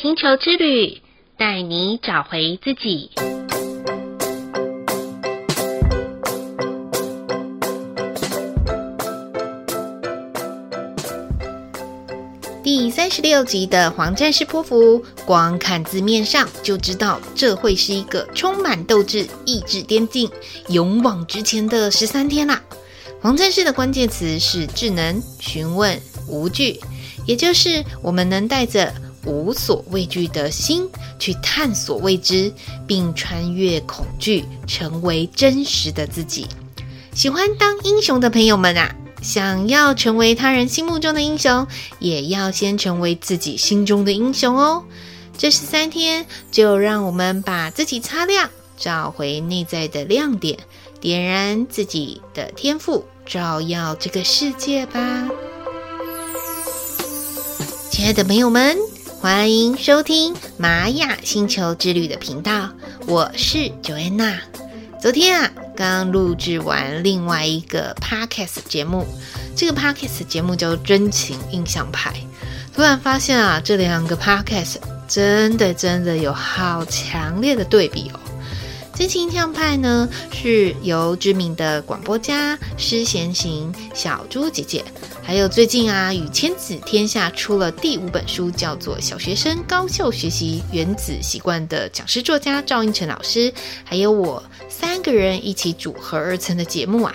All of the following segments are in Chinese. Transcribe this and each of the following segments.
星球之旅，带你找回自己。第三十六集的黄战士波符，光看字面上就知道这会是一个充满斗志、意志坚定、勇往直前的十三天啦。黄战士的关键词是智能、询问、无惧，也就是我们能带着无所畏惧的心去探索未知，并穿越恐惧，成为真实的自己。喜欢当英雄的朋友们啊！想要成为他人心目中的英雄，也要先成为自己心中的英雄哦。这十三天，就让我们把自己擦亮，找回内在的亮点，点燃自己的天赋，照耀这个世界吧。亲爱的朋友们，欢迎收听玛雅星球之旅的频道，我是 Joanna。昨天啊。刚录制完另外一个 podcast 节目，这个 podcast 节目叫《真情印象派》。突然发现啊，这两个 podcast 真的真的有好强烈的对比哦。《真情印象派》呢，是由知名的广播家施贤行小猪姐姐，还有最近啊与千子天下出了第五本书，叫做《小学生高效学习原子习惯》的讲师作家赵胤丞老师，还有我。三个人一起组合而成的节目啊，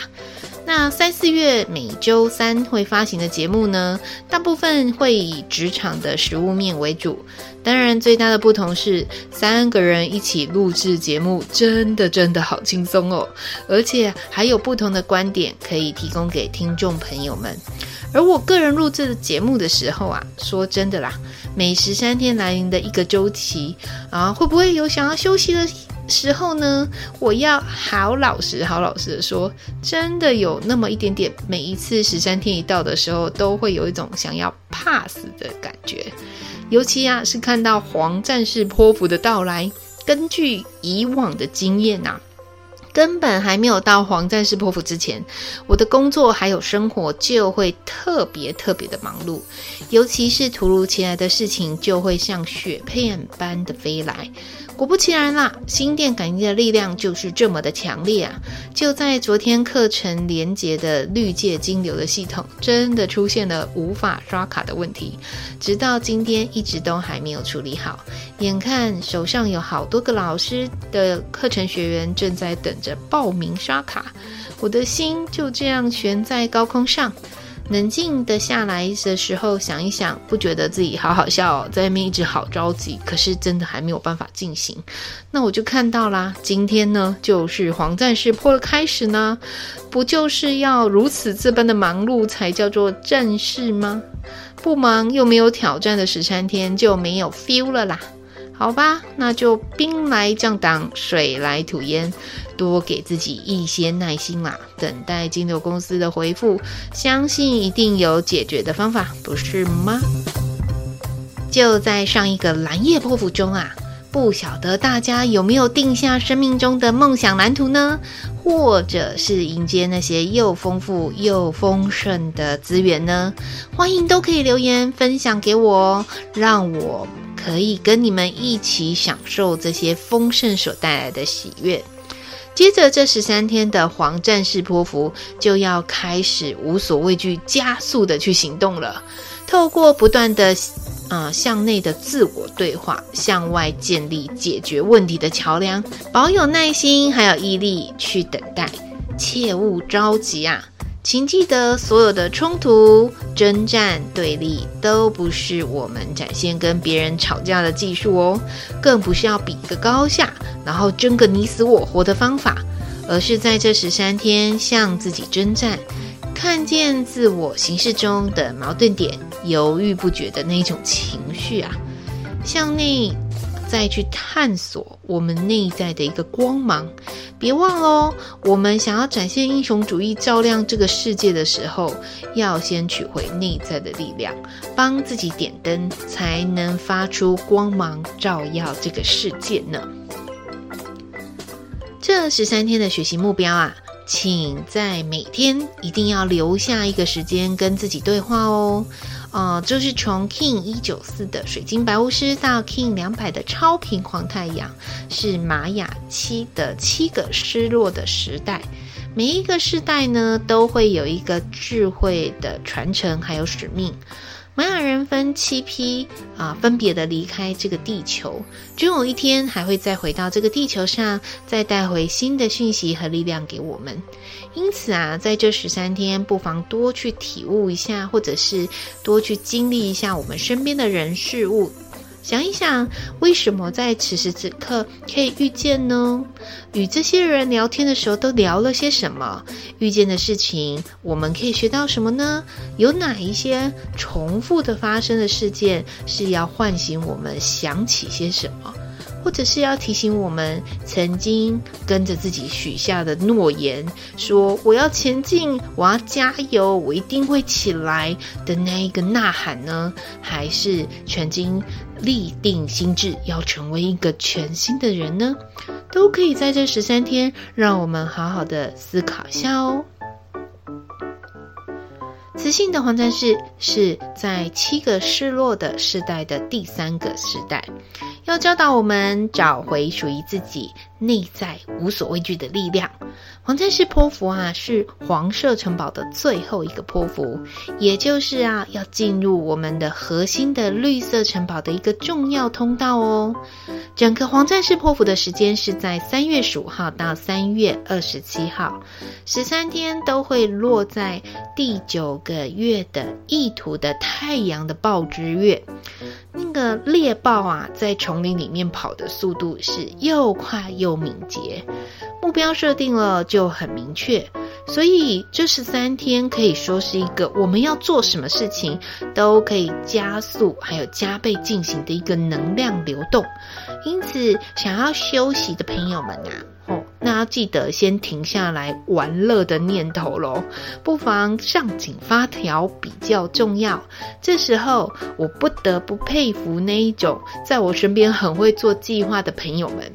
那三四月每周三会发行的节目呢，大部分会以职场的实务面为主。当然，最大的不同是三个人一起录制节目，真的真的好轻松哦，而且还有不同的观点可以提供给听众朋友们。而我个人录制的节目的时候啊，说真的啦，每十三天来临的一个周期啊，会不会有想要休息的？时候呢，我要好老实、好老实的说，真的有那么一点点。每一次十三天一到的时候，都会有一种想要怕死的感觉。尤其啊，是看到黄战士泼妇的到来，根据以往的经验呐、啊，根本还没有到黄战士泼妇之前，我的工作还有生活就会特别特别的忙碌，尤其是突如其来的事情，就会像雪片般的飞来。果不其然啦，心电感应的力量就是这么的强烈啊！就在昨天课程连接的绿界金流的系统，真的出现了无法刷卡的问题，直到今天一直都还没有处理好。眼看手上有好多个老师的课程学员正在等着报名刷卡，我的心就这样悬在高空上。冷静的下来的时候，想一想，不觉得自己好好笑哦，在那边一直好着急，可是真的还没有办法进行。那我就看到啦，今天呢，就是黄战士波的开始呢，不就是要如此这般的忙碌才叫做战士吗？不忙又没有挑战的十三天就没有 feel 了啦。好吧，那就兵来将挡，水来土掩，多给自己一些耐心啦，等待金牛公司的回复，相信一定有解决的方法，不是吗？就在上一个蓝夜破釜中啊，不晓得大家有没有定下生命中的梦想蓝图呢？或者是迎接那些又丰富又丰盛的资源呢？欢迎都可以留言分享给我哦，让我。可以跟你们一起享受这些丰盛所带来的喜悦。接着这十三天的黄战士波符就要开始无所畏惧、加速的去行动了。透过不断的啊、呃、向内的自我对话，向外建立解决问题的桥梁，保有耐心还有毅力去等待，切勿着急啊！请记得，所有的冲突、征战、对立，都不是我们展现跟别人吵架的技术哦，更不是要比个高下，然后争个你死我活的方法，而是在这十三天向自己征战，看见自我行事中的矛盾点，犹豫不决的那种情绪啊，向内。再去探索我们内在的一个光芒，别忘了，我们想要展现英雄主义、照亮这个世界的时候，要先取回内在的力量，帮自己点灯，才能发出光芒，照耀这个世界呢。这十三天的学习目标啊，请在每天一定要留下一个时间跟自己对话哦。呃，就是从 King 一九四的水晶白巫师到 King 两百的超频黄太阳，是玛雅七的七个失落的时代。每一个时代呢，都会有一个智慧的传承，还有使命。玛雅人分七批啊，分别的离开这个地球，终有一天还会再回到这个地球上，再带回新的讯息和力量给我们。因此啊，在这十三天，不妨多去体悟一下，或者是多去经历一下我们身边的人事物。想一想，为什么在此时此刻可以遇见呢？与这些人聊天的时候都聊了些什么？遇见的事情，我们可以学到什么呢？有哪一些重复的发生的事件是要唤醒我们想起些什么？或者是要提醒我们曾经跟着自己许下的诺言，说我要前进，我要加油，我一定会起来的那一个呐喊呢？还是曾经立定心智要成为一个全新的人呢？都可以在这十三天，让我们好好的思考一下哦。磁性的黄战士是在七个失落的世代的第三个时代。要教导我们找回属于自己内在无所畏惧的力量。黄战士波符啊，是黄色城堡的最后一个波符，也就是啊，要进入我们的核心的绿色城堡的一个重要通道哦。整个黄战士波符的时间是在三月十五号到三月二十七号，十三天都会落在第九个月的意图的太阳的豹之月。那个猎豹啊，在丛林里面跑的速度是又快又敏捷，目标设定了就很明确，所以这十三天可以说是一个我们要做什么事情都可以加速还有加倍进行的一个能量流动。因此，想要休息的朋友们啊，哦，那要记得先停下来玩乐的念头喽，不妨上紧发条比较重要。这时候，我不得不佩服那一种在我身边很会做计划的朋友们。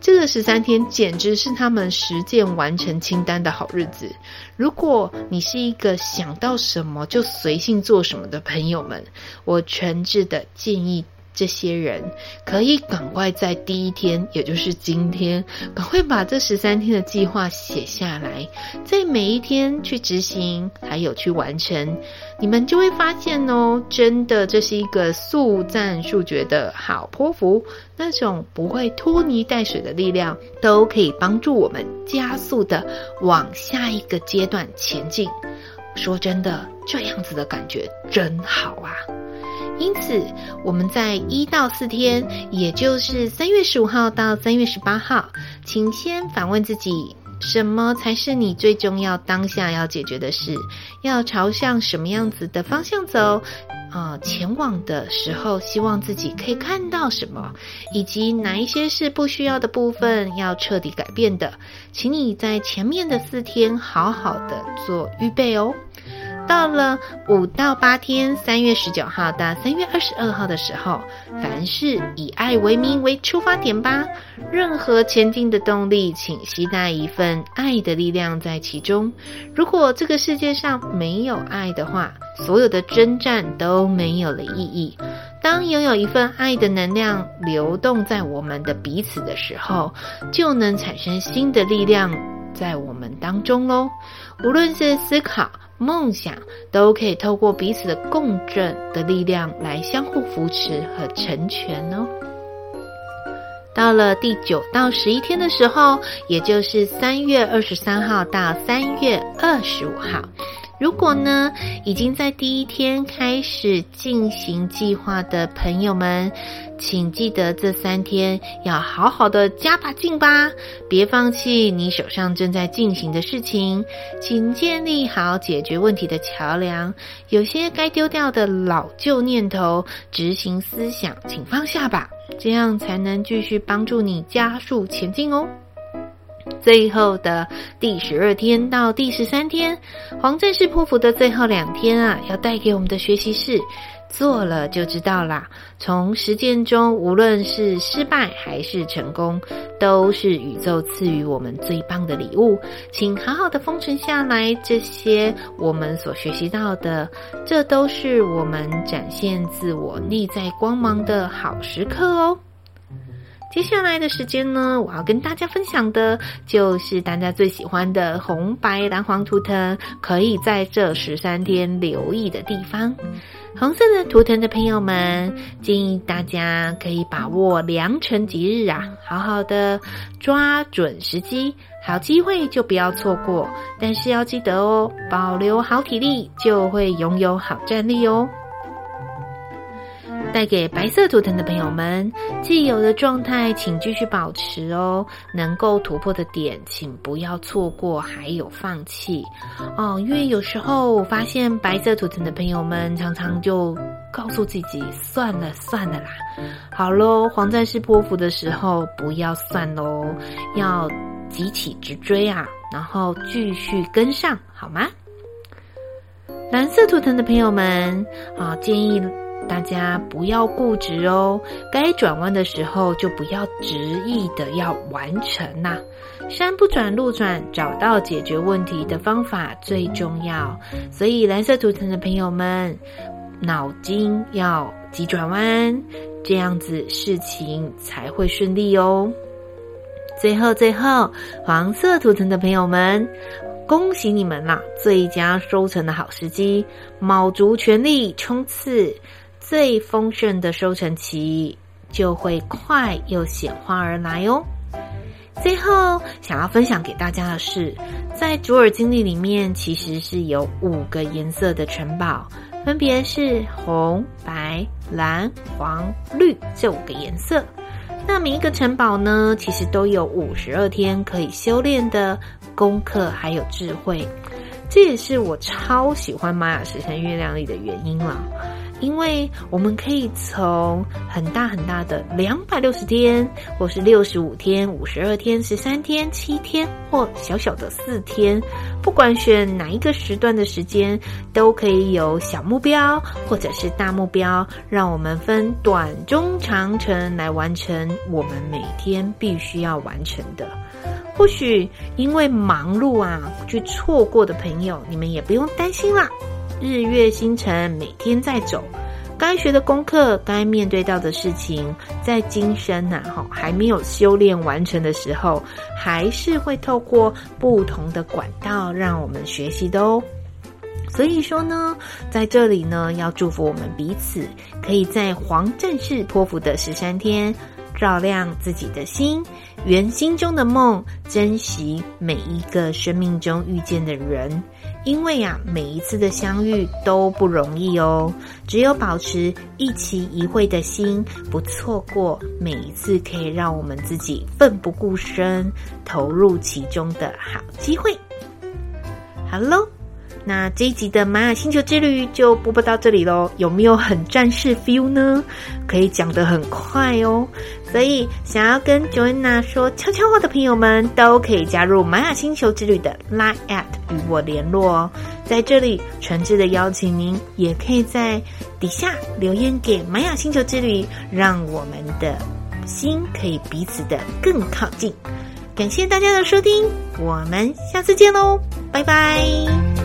这个十三天简直是他们实践完成清单的好日子。如果你是一个想到什么就随性做什么的朋友们，我诚挚的建议。这些人可以赶快在第一天，也就是今天，赶快把这十三天的计划写下来，在每一天去执行，还有去完成，你们就会发现哦，真的这是一个速战速决的好波符，那种不会拖泥带水的力量，都可以帮助我们加速的往下一个阶段前进。说真的，这样子的感觉真好啊！因此，我们在一到四天，也就是三月十五号到三月十八号，请先反问自己：什么才是你最重要当下要解决的事？要朝向什么样子的方向走？啊、前往的时候，希望自己可以看到什么？以及哪一些是不需要的部分要彻底改变的？请你在前面的四天好好的做预备哦。到了五到八天，三月十九号到三月二十二号的时候，凡事以爱为名为出发点吧。任何前进的动力，请携带一份爱的力量在其中。如果这个世界上没有爱的话，所有的征战都没有了意义。当拥有一份爱的能量流动在我们的彼此的时候，就能产生新的力量在我们当中喽。无论是思考。梦想都可以透过彼此的共振的力量来相互扶持和成全哦。到了第九到十一天的时候，也就是三月二十三号到三月二十五号。如果呢，已经在第一天开始进行计划的朋友们，请记得这三天要好好的加把劲吧，别放弃你手上正在进行的事情，请建立好解决问题的桥梁。有些该丢掉的老旧念头、执行思想，请放下吧，这样才能继续帮助你加速前进哦。最后的第十二天到第十三天，黄战士匍匐的最后两天啊，要带给我们的学习是。做了就知道啦。从实践中，无论是失败还是成功，都是宇宙赐予我们最棒的礼物。请好好的封存下来，这些我们所学习到的，这都是我们展现自我内在光芒的好时刻哦。接下来的时间呢，我要跟大家分享的就是大家最喜欢的红白蓝黄图腾，可以在这十三天留意的地方。红色的图腾的朋友们，建议大家可以把握良辰吉日啊，好好的抓准时机，好机会就不要错过。但是要记得哦，保留好体力，就会拥有好战力哦。带给白色图腾的朋友们，既有的状态请继续保持哦。能够突破的点，请不要错过，还有放弃哦。因为有时候我发现白色图腾的朋友们常常就告诉自己：算了算了啦。好喽，黄战士波幅的时候不要算喽，要急起直追啊，然后继续跟上，好吗？蓝色图腾的朋友们啊，建议。大家不要固执哦，该转弯的时候就不要执意的要完成呐、山不转路转，找到解决问题的方法最重要。所以蓝色图层的朋友们，脑筋要急转弯，这样子事情才会顺利哦。最后最后，黄色图层的朋友们，恭喜你们啦！最佳收成的好时机，卯足全力冲刺。最丰盛的收成期就会快又显化而来哦。最后想要分享给大家的是，在卓尔经历里面其实是有五个颜色的城堡，分别是红、白、蓝、黄、绿这五个颜色。那每一个城堡呢，其实都有五十二天可以修炼的功课，还有智慧。这也是我超喜欢玛雅十三月亮历的原因了。因为我们可以从很大很大的两百六十天，或是六十五天、五十二天、十三天、七天，或小小的四天，不管选哪一个时段的时间，都可以有小目标或者是大目标，让我们分短、中、长程来完成我们每天必须要完成的。或许因为忙碌啊，去错过的朋友，你们也不用担心啦。日月星辰每天在走，该学的功课，该面对到的事情，在今生呐，哈，还没有修炼完成的时候，还是会透过不同的管道让我们学习的哦。所以说呢，在这里呢，要祝福我们彼此，可以在黄战士波符的十三天，照亮自己的心，圆心中的梦，珍惜每一个生命中遇见的人。因为啊，每一次的相遇都不容易哦。只有保持一期一会的心，不错过每一次可以让我们自己奋不顾身投入其中的好机会。好喽，那这一集的玛雅星球之旅就播报到这里喽。有没有很战士 feel 呢？可以讲得很快哦。所以，想要跟 Joanna 说悄悄话的朋友们，都可以加入玛雅星球之旅的 Line@ at 与我联络哦。在这里，诚挚的邀请您，也可以在底下留言给玛雅星球之旅，让我们的心可以彼此的更靠近。感谢大家的收听，我们下次见喽，拜拜。